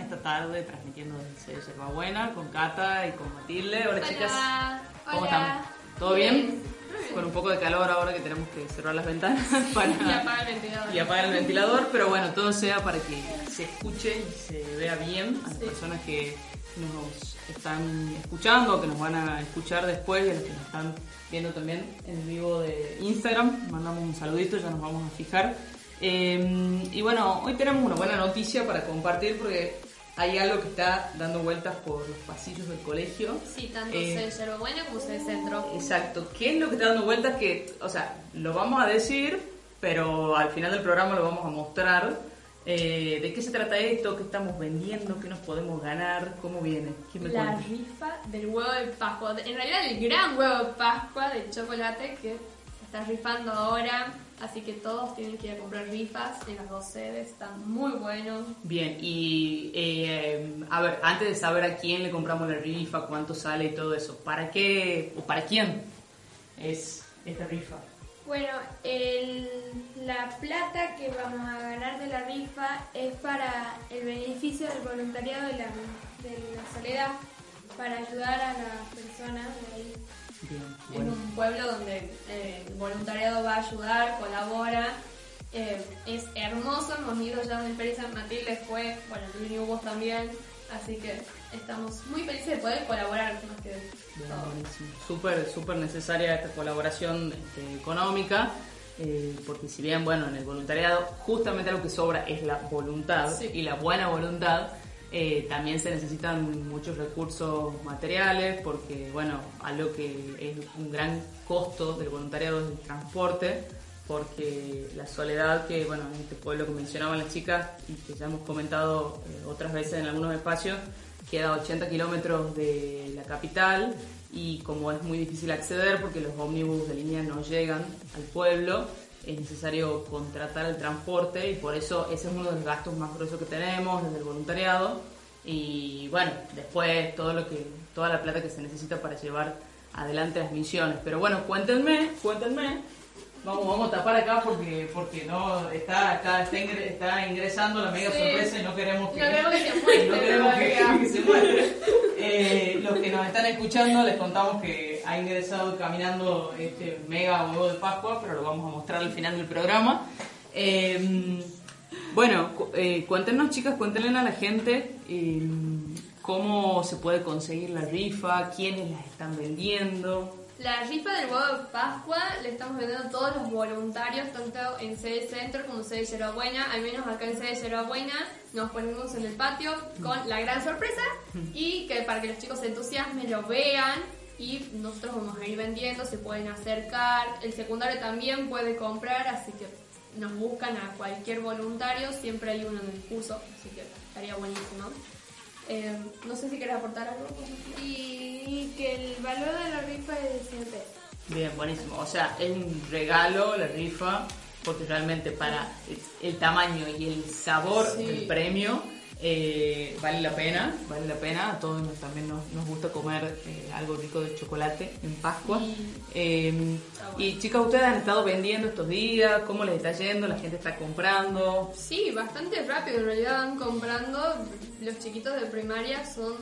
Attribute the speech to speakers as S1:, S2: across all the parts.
S1: esta tarde transmitiendo desde Yerba Buena con Cata y con Matilde. Hola, chicas. ¿Cómo están? ¿Todo bien? Con un poco de calor ahora que tenemos que cerrar las ventanas para
S2: Y apagar el ventilador.
S1: y apagar el ventilador, pero bueno, todo sea para que se escuche y se vea bien a las
S2: Sí.
S1: personas que nos están escuchando, que nos van a escuchar después y a los que nos están viendo también en vivo de Instagram. Mandamos un saludito, ya nos vamos a fijar. Eh, y bueno, hoy tenemos una buena noticia para compartir porque hay algo que está dando vueltas por los pasillos del colegio.
S2: Sí, tanto
S1: Eh,
S2: Yerba Buena como de Centro.
S1: Exacto. ¿Qué es lo que está dando vueltas? Que, o sea, lo vamos a decir, pero al final del programa lo vamos a mostrar. Eh, ¿De qué se trata esto? ¿Qué estamos vendiendo? ¿Qué nos podemos ganar? ¿Cómo viene? ¿Quién me
S2: La
S1: cuenta?
S2: rifa del huevo de Pascua. En realidad el gran huevo de Pascua de chocolate que se está rifando ahora. Así que todos tienen que ir a comprar rifas en las dos sedes. Están muy buenos.
S1: Bien, y eh, a ver, antes de saber a quién le compramos la rifa, cuánto sale y todo eso, ¿para qué o para quién es esta rifa?
S3: Bueno, el- la plata que vamos a ganar de la rifa es para el beneficio del voluntariado de la, de la soledad, para ayudar a las personas de ahí.
S1: Bien,
S2: Es
S1: bueno.
S2: un pueblo donde eh, el voluntariado va a ayudar, colabora. Eh, es hermoso, hemos ido ya una experiencia, Matilde fue, bueno, Lili vos también, así que estamos muy felices de poder colaborar más que.
S1: Súper, súper necesaria esta colaboración este, económica, eh, porque si bien, bueno, en el voluntariado justamente lo que sobra es la voluntad
S2: Sí.
S1: y la buena voluntad, eh, también se necesitan muchos recursos materiales, porque, bueno, algo que es un gran costo del voluntariado es el transporte, porque la soledad que, bueno, en este pueblo que mencionaban las chicas y que ya hemos comentado eh, otras veces en algunos espacios, queda a 80 kilómetros de la capital y como es muy difícil acceder porque los ómnibus de línea no llegan al pueblo, es necesario contratar el transporte y por eso ese es uno de los gastos más gruesos que tenemos desde el voluntariado y bueno, después todo lo que toda la plata que se necesita para llevar adelante las misiones. Pero bueno, cuéntenme, cuéntenme. Vamos, vamos a tapar acá porque porque no está acá está, ingre- está ingresando la mega
S2: Sí.
S1: sorpresa y no queremos que
S2: No queremos que se muestre
S1: no queremos que,
S2: todavía.
S1: que se muestre. Eh, los que nos están escuchando les contamos que ha ingresado caminando este mega huevo de Pascua, pero lo vamos a mostrar al final del programa. Eh, bueno, eh, cuéntenos chicas, cuéntenle a la gente eh, cómo se puede conseguir la rifa, quiénes las están vendiendo.
S2: La rifa del huevo de Pascua le estamos vendiendo a todos los voluntarios, tanto en sede centro como en sede Yerba Buena. Al menos acá en sede Yerba Buena nos ponemos en el patio con la gran sorpresa y que para que los chicos se entusiasmen, lo vean y nosotros vamos a ir vendiendo, se pueden acercar. El secundario también puede comprar, así que nos buscan a cualquier voluntario, siempre hay uno en el curso, así que estaría buenísimo. Eh, no sé si quieres aportar algo.
S3: Y que el valor de la rifa es de 100 pesos.
S1: Bien, buenísimo. O sea, es un regalo la rifa, porque realmente para el, el tamaño y el sabor
S2: Sí.
S1: del premio eh, vale la pena, vale la pena. A todos nos, también nos, nos gusta comer eh, algo rico de chocolate en Pascua. Eh, y chicas, ustedes han estado vendiendo estos días, ¿cómo les está yendo? ¿La gente está comprando?
S2: Sí, bastante rápido. En realidad van comprando. Los chiquitos de primaria son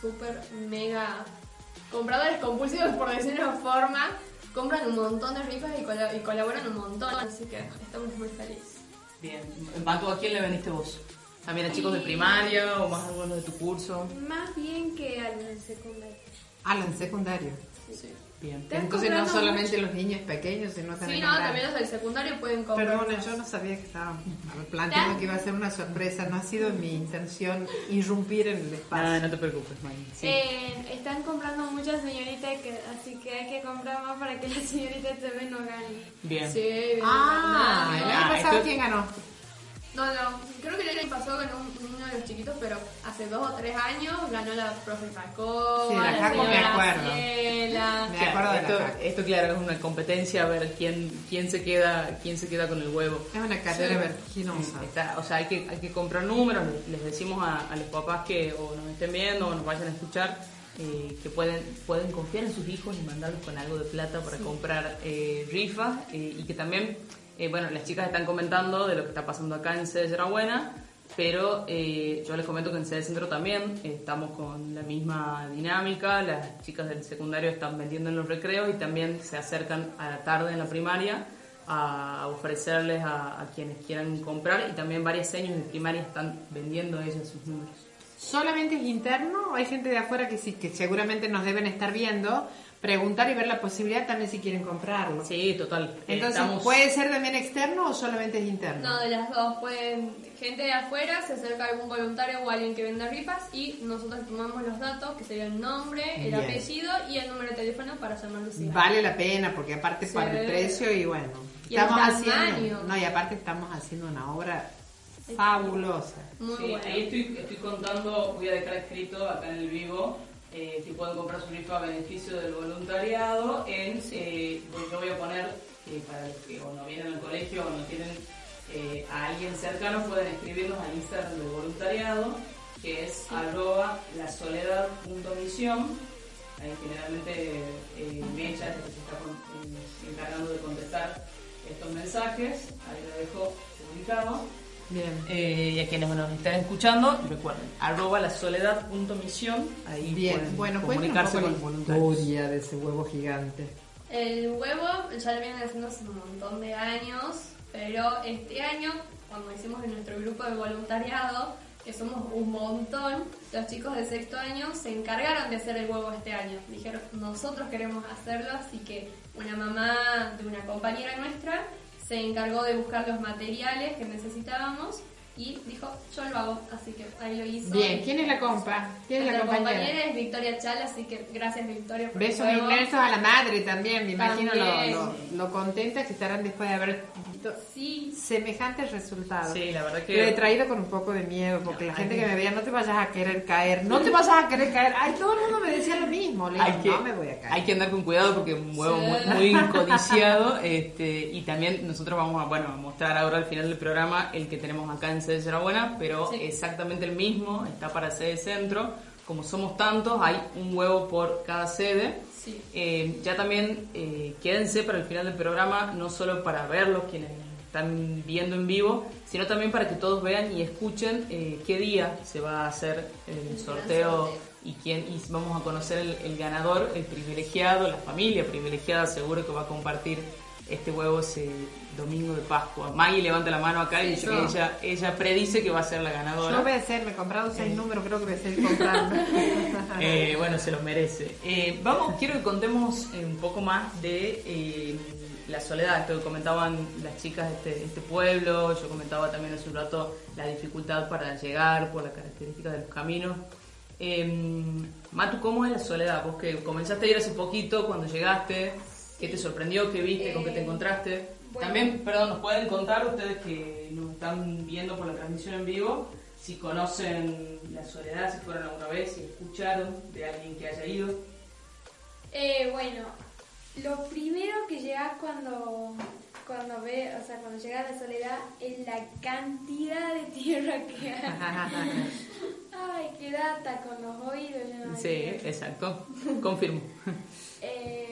S2: súper mega compradores compulsivos, por decirlo de una forma. Compran un montón de rifas y, cola- y colaboran un montón. Así que estamos muy felices.
S1: Bien. Mantu, ¿a quién le vendiste vos? ¿También a chicos de primaria o más algunos de tu curso?
S3: Más bien que al secundario.
S4: Ah, en secundario.
S2: Sí,
S1: Bien.
S3: Están
S4: Entonces no solamente los niños pequeños, sino también
S2: no,
S4: los
S2: también los del secundario pueden comprar.
S4: Perdona, yo no sabía que estaba planteando que iba a ser una sorpresa. No ha sido mi intención irrumpir en el
S1: Ah,
S4: espacio.
S1: no te preocupes, Mari. Sí.
S3: Eh, están comprando muchas señoritas, que, así que hay que comprar más para que las señoritas también no ganen.
S1: Bien.
S2: Sí, bien,
S4: Ah, el año
S1: Ah,
S4: pasado, ¿quién ganó?
S2: No, no, creo que el año pasado ganó un- uno de los chiquitos, pero hace dos o tres años ganó la profe Jacoba,
S4: Sí, la
S2: la
S4: Jaco me acuerdo. Me
S1: Claro,
S4: acuerdo de la
S1: esto,
S4: Jaco.
S1: esto, claro es una competencia a ver quién quién se queda quién se queda con el huevo.
S4: Es una carrera
S2: Sí.
S4: vertiginosa.
S1: Está- o sea, hay que hay que comprar números. Les, decimos a, a los papás que o nos estén viendo o nos vayan a escuchar eh, que pueden pueden confiar en sus hijos y mandarlos con algo de plata para comprar eh, rifas eh, y que también eh, bueno las chicas están comentando de lo que está pasando acá en Sede Buena pero eh, yo les comento que en Sede Centro también estamos con la misma dinámica, las chicas del secundario están vendiendo en los recreos y también se acercan a la tarde en la primaria a ofrecerles a, a quienes quieran comprar y también varias señas de primaria están vendiendo ellas sus números.
S4: ¿Solamente es interno o hay gente de afuera que sí, que seguramente nos deben estar viendo? Preguntar y ver la posibilidad también si quieren comprarlo.
S1: Sí, total.
S4: Entonces,
S1: Estamos-
S4: ¿puede ser también externo o solamente es interno?
S2: No, de las dos. Pueden, gente de afuera se acerca a algún voluntario o alguien que venda rifas y nosotros tomamos los datos, que sería el nombre, el
S4: Bien.
S2: apellido y el número de teléfono para llamarlos. y-
S4: Vale la pena porque aparte
S2: Sí.
S4: para el precio y bueno,
S2: Y
S4: estamos haciendo, no y aparte estamos haciendo una obra fabulosa.
S2: Muy
S1: Sí,
S2: bueno.
S1: ahí estoy, estoy contando, voy a dejar escrito acá en el vivo eh, que pueden comprar su rifa a beneficio del voluntariado. En, eh, pues yo voy a poner, eh, para los que o no vienen al colegio o no tienen eh, a alguien cercano, pueden escribirnos al Instagram del voluntariado, que es arroba lasoledad.misión. Ahí generalmente eh, Mecha es la que se está con- eh, encargando de contestar estos mensajes. Ahí lo dejo publicado.
S4: Bien.
S1: Eh, y a quienes nos están escuchando, recuerden, arroba la soledad.misión, ahí
S4: Bien,
S1: pueden
S4: bueno,
S1: comunicarse con voluntarios.
S4: historia de ese huevo gigante.
S2: El huevo ya lo vienen haciendo hace un montón de años, pero este año, cuando hicimos en nuestro grupo de voluntariado, que somos un montón, los chicos de sexto año se encargaron de hacer el huevo este año. Dijeron, nosotros queremos hacerlo, así que una mamá de una compañera nuestra se encargó de buscar los materiales que necesitábamos y dijo, yo lo hago, así que ahí lo hizo.
S4: Bien, ¿quién es la compa? ¿Quién es la compañera?
S2: compañera es Victoria Chal, así que gracias Victoria por
S4: Besos inmensos a la madre también, me imagino lo, lo, lo contentas que estarán después de haber visto
S2: Sí,
S4: semejantes resultados.
S1: Sí, la verdad que-
S4: Lo he traído con un poco de miedo, porque
S1: No,
S4: la gente que
S1: que-
S4: me veía, no te vayas a querer caer, no te vayas a querer caer. Ay, todo el mundo me decía lo mismo, le digo,
S1: Hay que,
S4: no me voy a caer.
S1: hay que andar con cuidado porque es un huevo
S2: Sí.
S1: muy, muy codiciado este, y también nosotros vamos a, bueno, a mostrar ahora al final del programa el que tenemos acá en Sede Buena, pero
S2: Sí.
S1: exactamente el mismo, está para Sede Centro. Como somos tantos, hay un huevo por cada sede.
S2: Sí.
S1: Eh, ya también eh, quédense para el final del programa, no solo para verlos quienes están viendo en vivo, sino también para que todos vean y escuchen eh, qué día se va a hacer el sorteo
S2: sorteo.
S1: y quién y vamos a conocer el, el ganador, el privilegiado, la familia privilegiada seguro que va a compartir este huevo ese domingo de Pascua. Maggie levanta la mano acá y dice que ella, ella predice que va a ser la ganadora.
S4: Yo voy a ser, me he comprado seis números, creo que voy a seguir comprando.
S1: Eh, bueno, se lo merece. Eh, vamos, quiero que contemos eh, un poco más de eh, la soledad. Esto que comentaban las chicas de este, este pueblo, yo comentaba también hace un rato la dificultad para llegar por la característica de los caminos. Eh, Matu, ¿cómo es la soledad? Vos que comenzaste a ir hace poquito, cuando llegaste, ¿qué te sorprendió? ¿Qué viste? ¿Con qué te
S3: Eh,
S1: encontraste?
S3: bueno.
S1: También, perdón, nos pueden contar ustedes que nos están viendo por la transmisión en vivo, si conocen la soledad, si fueron alguna vez, si escucharon de alguien que haya ido.
S3: Eh, bueno, lo primero que llegas cuando cuando ve, o sea, cuando llega a la soledad es la cantidad de tierra que hay. Ay, que data con los oídos.
S1: Sí, exacto, confirmo.
S3: Eh,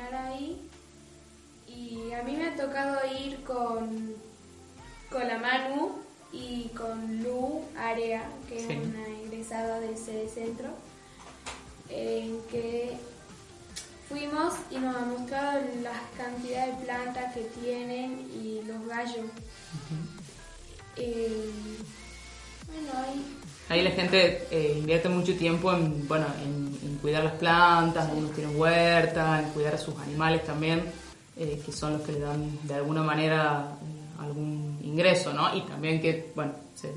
S3: ahí y a mí me ha tocado ir con, con la Manu y con Lu Area, que
S1: Sí.
S3: es una egresada del CD Centro, en que fuimos y nos ha mostrado las cantidades de plantas que tienen y los gallos. Eh, bueno, ahí
S1: Ahí la gente eh, invierte mucho tiempo en, bueno, en, cuidar las plantas, algunos tienen huerta, en cuidar a sus animales también, eh, que son los que le dan de alguna manera eh, algún ingreso, ¿no? Y también que, bueno, se-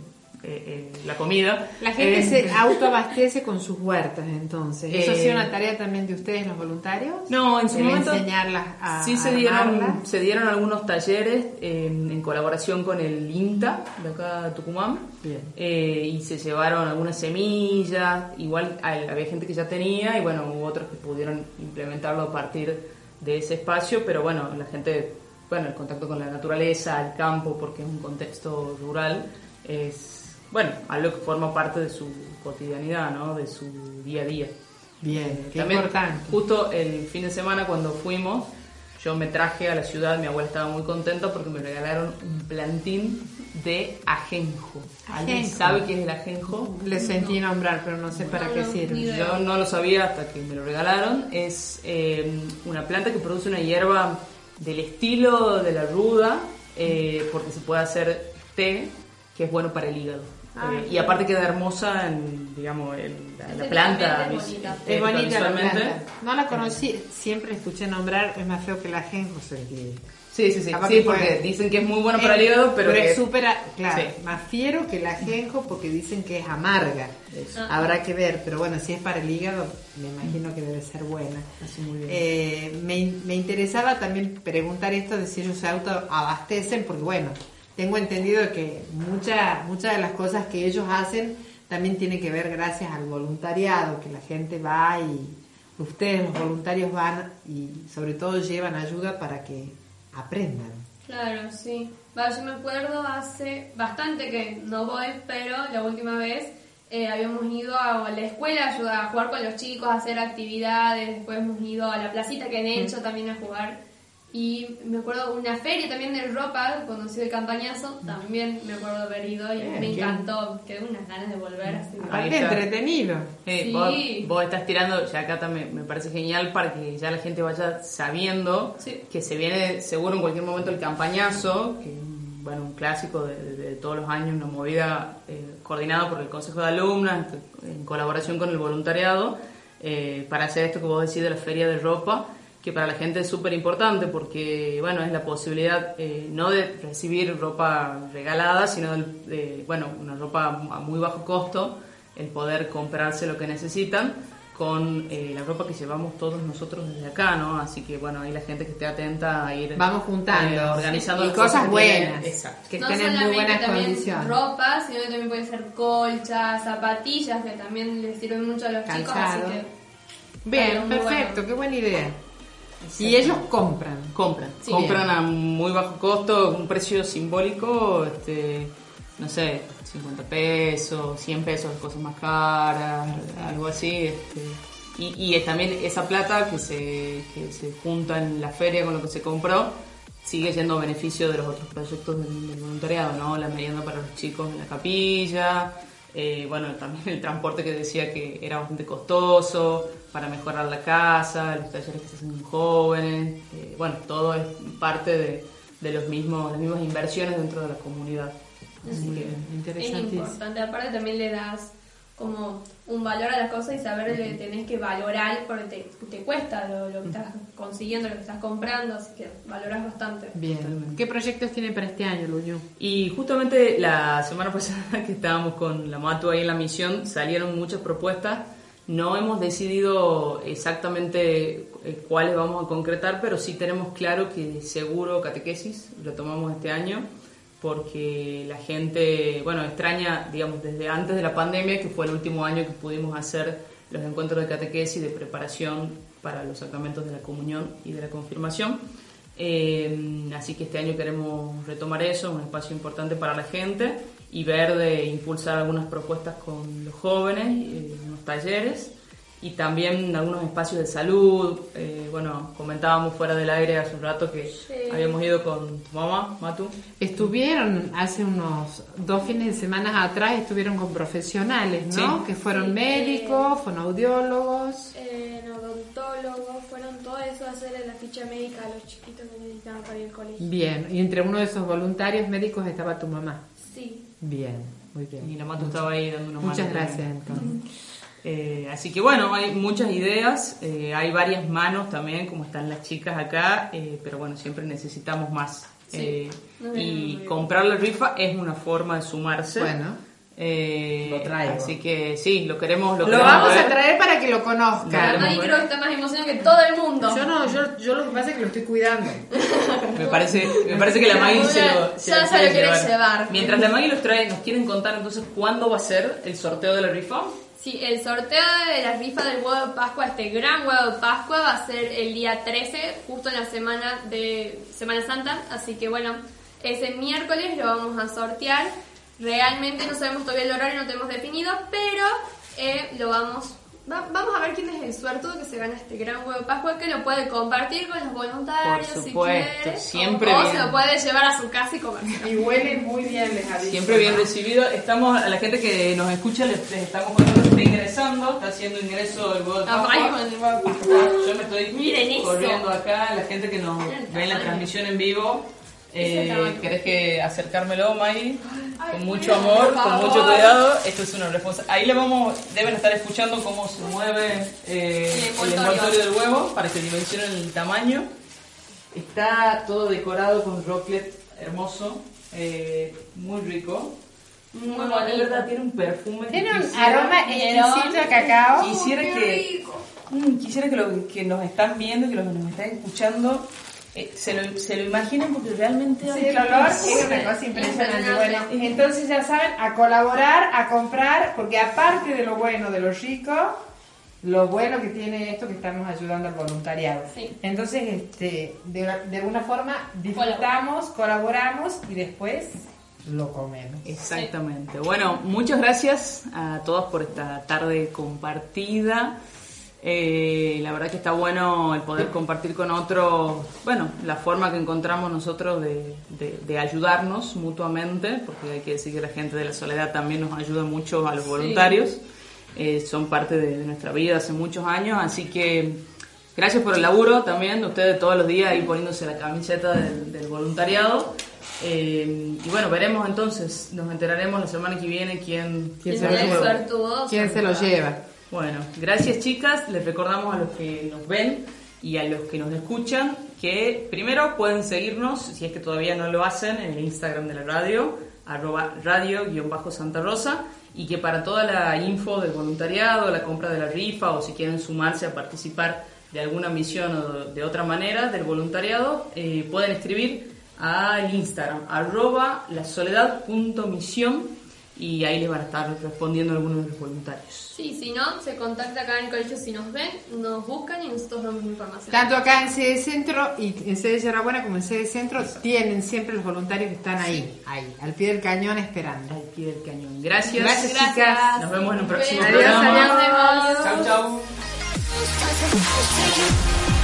S1: eh, eh, la comida.
S4: La gente
S1: Eh,
S4: se autoabastece con sus huertas, entonces. ¿Eso ha
S1: Eh,
S4: sido una tarea también de ustedes, los voluntarios?
S1: No, en su momento
S4: enseñarlas a
S1: sí se dieron, se dieron algunos talleres en, colaboración con el INTA de acá de Tucumán
S4: Bien.
S1: Eh, y se llevaron algunas semillas, igual había gente que ya tenía y bueno, hubo otros que pudieron implementarlo a partir de ese espacio, pero bueno, la gente, bueno, el contacto con la naturaleza, el campo, porque es un contexto rural, es, bueno, algo que forma parte de su cotidianidad, ¿no? De su día a día.
S4: Bien, qué
S1: También,
S4: importante.
S1: justo el fin de semana cuando fuimos, yo me traje a la ciudad, mi abuela estaba muy contenta porque me regalaron un plantín de ajenjo. ¿Alguien
S4: Ajenjo.
S1: sabe qué es el ajenjo?
S4: Le sentí nombrar, pero no sé para
S2: No,
S4: qué
S2: no,
S4: sirve.
S1: Yo no lo sabía hasta que me lo regalaron. Es eh, una planta que produce una hierba del estilo de la ruda, eh, porque se puede hacer té, que es bueno para el hígado.
S4: Ah,
S1: Eh, y aparte queda hermosa en, digamos, en la, planta.
S2: es
S1: vis-
S2: bonita.
S4: Es bonita la
S1: visualmente.
S4: planta. No la conocí, siempre escuché nombrar, es más feo que la ajenjo, sentí.
S1: Sí, sí, sí. Sí,
S4: que
S1: porque
S4: puede-
S1: dicen que es muy bueno para el hígado, pero, que-
S4: es súper, claro,
S1: Sí.
S4: más fiero que la ajenjo porque dicen que es amarga.
S1: Eso.
S2: Ah.
S4: Habrá que ver, pero bueno, si es para el hígado, me imagino que debe ser buena.
S1: Hace muy bien.
S4: Eh, me, me interesaba también preguntar esto de si ellos se autoabastecen, porque bueno, tengo entendido que muchas muchas de las cosas que ellos hacen también tiene que ver gracias al voluntariado, que la gente va y ustedes los voluntarios van y sobre todo llevan ayuda para que aprendan.
S2: Claro, sí. Va, yo me acuerdo hace bastante que no voy, pero la última vez eh, habíamos ido a la escuela a ayudar a jugar con los chicos, a hacer actividades, después hemos ido a la placita que han hecho también a jugar. Y me acuerdo una feria también de ropa, cuando hice el campañazo, también me acuerdo haber ido y
S4: Bien,
S2: me encantó, quedé unas ganas de volver así.
S1: Ahí
S4: Aparte entretenido.
S1: Eh,
S2: Sí.
S1: vos, vos estás tirando, ya acá también me parece genial para que ya la gente vaya sabiendo
S2: Sí.
S1: que se viene seguro en cualquier momento el campañazo, que es un- bueno, un clásico de, de- de todos los años, una movida eh, coordinada por el Consejo de Alumnas, en colaboración con el voluntariado, eh, para hacer esto que vos decís de la feria de ropa, que para la gente es súper importante porque, bueno, es la posibilidad eh, no de recibir ropa regalada, sino del- de, bueno, una ropa a muy bajo costo, el poder comprarse lo que necesitan con eh, la ropa que llevamos todos nosotros desde acá, ¿no? Así que, bueno, ahí la gente que esté atenta a ir
S4: Vamos juntando.
S1: eh, organizando
S4: Y
S1: las
S4: cosas
S1: que tienen.
S4: buenas.
S1: Exacto.
S4: Que
S2: no
S4: estén en muy buenas condiciones.
S2: ropa, sino que también puede ser colchas, zapatillas, que también les sirven mucho a los chicos,
S4: Calzado.
S2: así que
S4: Bien, perfecto,
S2: bueno.
S4: qué buena idea. Y ellos compran.
S1: compran,
S2: Sí.
S1: compran a muy bajo costo, un precio simbólico, este, no sé, 50 pesos, 100 pesos, cosas más caras, algo así. Este, y, también esa plata que se, que se junta en la feria con lo que se compró, sigue yendo a beneficio de los otros proyectos del, del voluntariado, ¿no? La merienda para los chicos en la capilla, eh, bueno, también el transporte que decía que era bastante costoso para mejorar la casa, los talleres que se hacen con jóvenes, eh, bueno, todo es parte de, de los mismos, las mismas inversiones dentro de la comunidad. Así que,
S2: es
S4: Interesantísimo.
S2: importante. Aparte también le das como un valor a las cosas y saber que tenés que valorar porque te, te cuesta lo, lo que estás consiguiendo, lo que estás comprando, así que valoras bastante.
S4: Bien. ¿Qué proyectos tienen para este año, Luño?
S1: Y justamente la semana pasada que estábamos con la Matu ahí en la misión, salieron muchas propuestas. No hemos decidido exactamente eh, cuáles vamos a concretar, pero sí tenemos claro que seguro catequesis lo tomamos este año, porque la gente, bueno, extraña, digamos, desde antes de la pandemia, que fue el último año que pudimos hacer los encuentros de catequesis de preparación para los sacramentos de la comunión y de la confirmación. Eh, así que este año queremos retomar eso, un espacio importante para la gente y ver de impulsar algunas propuestas con los jóvenes, eh, unos talleres y también algunos espacios de salud. Eh, bueno, comentábamos fuera del aire hace un rato que
S2: Sí.
S1: habíamos ido con tu mamá, Matu.
S4: Estuvieron hace unos dos fines de semana atrás, estuvieron con profesionales, ¿no?
S1: Sí.
S4: Que fueron
S3: Sí.
S4: médicos, fonaudiólogos.
S3: Eh, odontólogos, fueron todo eso a hacerle la ficha médica a los chiquitos que necesitaban para ir al colegio.
S4: Bien, y entre uno de esos voluntarios médicos estaba tu mamá.
S3: Sí.
S4: Bien, muy bien.
S1: Y la Matu estaba ahí dando una
S4: Muchas gracias, entonces.
S1: Eh, así que bueno, hay muchas ideas, eh, hay varias manos también, como están las chicas acá, eh, pero bueno, siempre necesitamos más.
S2: Sí.
S1: Eh,
S2: bien,
S1: y comprar la rifa es una forma de sumarse.
S4: Bueno,
S1: Eh,
S4: Lo traigo.
S1: Así que sí, lo queremos. Lo,
S4: lo
S1: queremos
S4: vamos a traer para que lo conozcan.
S1: Dale.
S2: Nadie creo que está más emocionado que todo el mundo.
S4: Yo no, yo, yo lo que pasa es que lo estoy cuidando.
S1: Me parece, me parece que la Maggie se lo, se
S2: Ya
S1: lo
S2: se lo
S1: quiere
S2: quiere llevar.
S1: Mientras la Maggie los trae, ¿nos quieren contar entonces cuándo va a ser el sorteo de la rifa?
S2: Sí, el sorteo de la rifa del huevo de Pascua, este gran huevo de Pascua, va a ser el día 13, justo en la semana de Semana Santa. Así que bueno, ese miércoles lo vamos a sortear. Realmente no sabemos todavía el horario, no tenemos definido, pero eh, lo vamos va- vamos a ver quién es el suertudo que se gana este gran huevo de Pascua que lo puede compartir con los voluntarios
S1: Por
S2: si quiere.
S1: siempre
S2: o, se lo puede llevar a su casa y comer.
S4: Y huele muy bien, les aviso.
S1: Siempre bien recibido. Estamos, a la gente que nos escucha, les, les estamos contando está ingresando, está haciendo ingreso el huevo de Pascua. Yo me estoy
S2: Miren eso.
S1: corriendo acá, la gente que nos ve en la transmisión en vivo. Eh. ¿Querés que acercármelo, May?
S2: Ay,
S1: Con mucho amor, con mucho cuidado. Esto es una responsabilidad. Ahí le vamos, deben estar escuchando cómo se mueve eh,
S2: El envoltorio
S1: del huevo para que dimensionen el tamaño. Está todo decorado con rocklet hermoso, eh, muy rico.
S2: Muy
S1: Bueno, de
S2: bonito.
S1: verdad tiene un perfume.
S4: Tiene un aroma exquisito a cacao.
S1: Quisiera
S2: Qué
S1: que. Mm, quisiera que, lo, que nos están viendo, que los que nos están escuchando, eh, se, lo, se lo imaginen porque realmente...
S4: Sí, el olor es una cosa impresionante.
S2: Impresionante.
S4: Bueno, entonces ya saben, a colaborar, a comprar, porque aparte de lo bueno, de lo rico, lo bueno que tiene esto que estamos ayudando al voluntariado.
S2: Sí.
S4: Entonces, este, de, de alguna forma disfrutamos, colaboramos y después lo comemos.
S1: Exactamente. Bueno, muchas gracias a todos por esta tarde compartida. Eh, la verdad que está bueno el poder compartir con otros, bueno, la forma que encontramos nosotros de, de- de ayudarnos mutuamente, porque hay que decir que la gente de la soledad también nos ayuda mucho a los voluntarios. Eh, son parte de, de nuestra vida hace muchos años, así que gracias por el laburo también, de ustedes todos los días ahí poniéndose la camiseta del, del voluntariado. Eh, y bueno, veremos entonces, nos enteraremos la semana que viene quién,
S4: ¿Quién se lo. ¿Quién se lo lleva?
S1: Bueno, gracias chicas, les recordamos a los que nos ven y a los que nos escuchan que primero pueden seguirnos, si es que todavía no lo hacen, en el Instagram de la radio, arroba radio-santa rosa, y que para toda la info del voluntariado, la compra de la rifa o si quieren sumarse a participar de alguna misión o de otra manera del voluntariado, eh, pueden escribir al Instagram, arroba lasoledad.misión y ahí les van a estar respondiendo algunos de los voluntarios.
S2: Sí, si no, se contacta acá en el colegio si nos ven, nos buscan y nosotros damos información.
S4: Tanto acá en sede centro y en sede Yerrabuena como en sede centro tienen siempre los voluntarios que están ahí, ahí, al pie del cañón esperando.
S1: Al pie del cañón. Gracias.
S4: Gracias,
S2: Gracias.
S4: chicas.
S1: Nos vemos en un próximo
S2: Adiós,
S1: programa.
S2: adiós.
S1: Chau, chau.